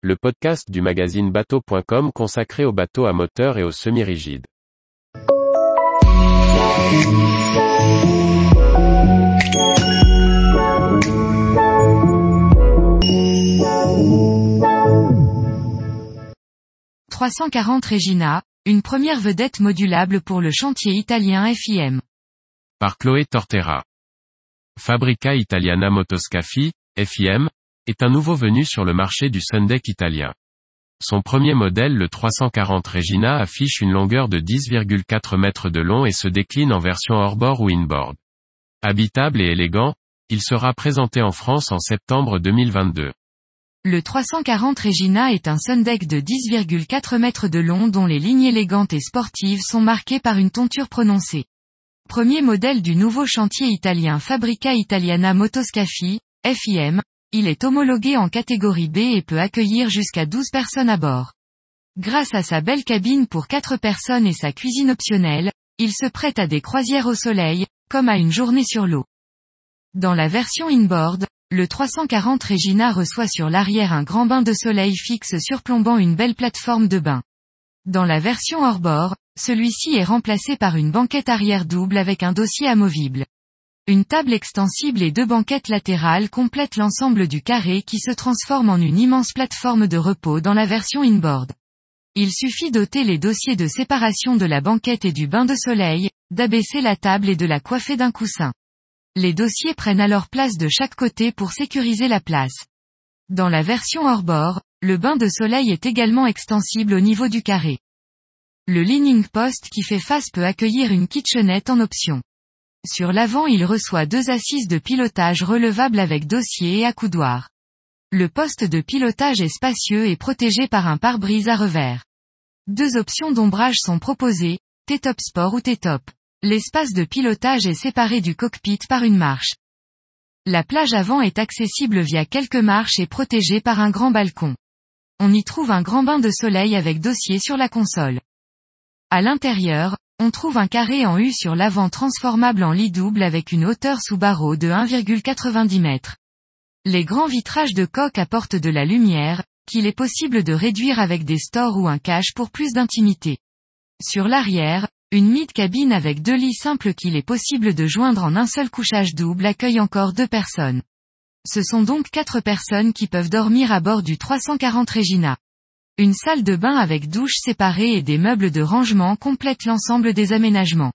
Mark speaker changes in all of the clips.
Speaker 1: le podcast du magazine bateau.com consacré aux bateaux à moteur et aux semi-rigides.
Speaker 2: « 340 Regina, une première vedette modulable pour le chantier italien FIM.
Speaker 1: Par Chloé Tortera. Fabrica Italiana Motoscafi, FIM, est un nouveau venu sur le marché du Sundeck italien. Son premier modèle le 340 Regina affiche une longueur de 10,4 mètres de long et se décline en version hors-bord ou inboard. Habitable et élégant, il sera présenté en France en septembre 2022.
Speaker 2: Le 340 Regina est un Sundeck de 10,4 mètres de long dont les lignes élégantes et sportives sont marquées par une tonture prononcée. Premier modèle du nouveau chantier italien Fabrica Italiana Motoscafi, FIM, il est homologué en catégorie B et peut accueillir jusqu'à 12 personnes à bord. Grâce à sa belle cabine pour 4 personnes et sa cuisine optionnelle, il se prête à des croisières au soleil, comme à une journée sur l'eau. Dans la version inboard, le 340 Regina reçoit sur l'arrière un grand bain de soleil fixe surplombant une belle plateforme de bain. Dans la version hors-bord, celui-ci est remplacé par une banquette arrière double avec un dossier amovible. Une table extensible et deux banquettes latérales complètent l'ensemble du carré qui se transforme en une immense plateforme de repos dans la version inboard. Il suffit d'ôter les dossiers de séparation de la banquette et du bain de soleil, d'abaisser la table et de la coiffer d'un coussin. Les dossiers prennent alors place de chaque côté pour sécuriser la place. Dans la version hors-bord, le bain de soleil est également extensible au niveau du carré. Le leaning post qui fait face peut accueillir une kitchenette en option. Sur l'avant il reçoit deux assises de pilotage relevables avec dossier et accoudoir. Le poste de pilotage est spacieux et protégé par un pare-brise à revers. Deux options d'ombrage sont proposées, T-Top Sport ou T-Top. L'espace de pilotage est séparé du cockpit par une marche. La plage avant est accessible via quelques marches et protégée par un grand balcon. On y trouve un grand bain de soleil avec dossier sur la console. À l'intérieur, on trouve un carré en U sur l'avant transformable en lit double avec une hauteur sous barreau de 1,90 m. Les grands vitrages de coque apportent de la lumière, qu'il est possible de réduire avec des stores ou un cache pour plus d'intimité. Sur l'arrière, une mid-cabine avec deux lits simples qu'il est possible de joindre en un seul couchage double accueille encore deux personnes. Ce sont donc quatre personnes qui peuvent dormir à bord du 340 Regina. Une salle de bain avec douche séparée et des meubles de rangement complètent l'ensemble des aménagements.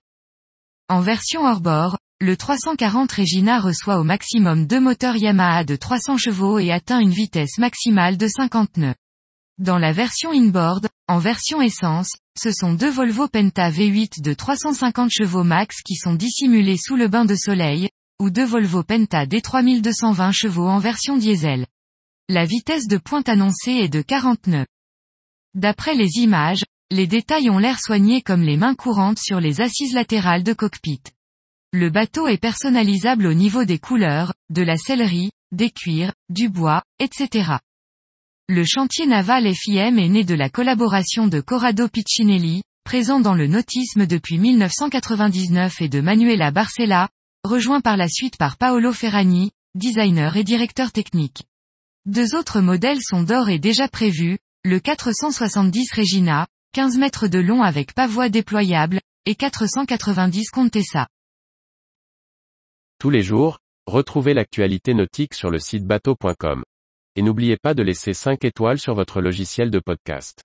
Speaker 2: En version hors-bord, le 340 Regina reçoit au maximum deux moteurs Yamaha de 300 chevaux et atteint une vitesse maximale de 50 nœuds. Dans la version inboard, en version essence, ce sont deux Volvo Penta V8 de 350 chevaux max qui sont dissimulés sous le bain de soleil, ou deux Volvo Penta D3220 chevaux en version diesel. La vitesse de pointe annoncée est de 40 nœuds. D'après les images, les détails ont l'air soignés comme les mains courantes sur les assises latérales de cockpit. Le bateau est personnalisable au niveau des couleurs, de la sellerie, des cuirs, du bois, etc. Le chantier naval FIM est né de la collaboration de Corrado Piccinelli, présent dans le nautisme depuis 1999 et de Manuela Barcella, rejoint par la suite par Paolo Ferragni, designer et directeur technique. Deux autres modèles sont d'or et déjà prévus, le 470 Regina, 15 mètres de long avec pavois déployable, et 490 Contessa.
Speaker 1: Tous les jours, retrouvez l'actualité nautique sur le site bateau.com. Et n'oubliez pas de laisser 5 étoiles sur votre logiciel de podcast.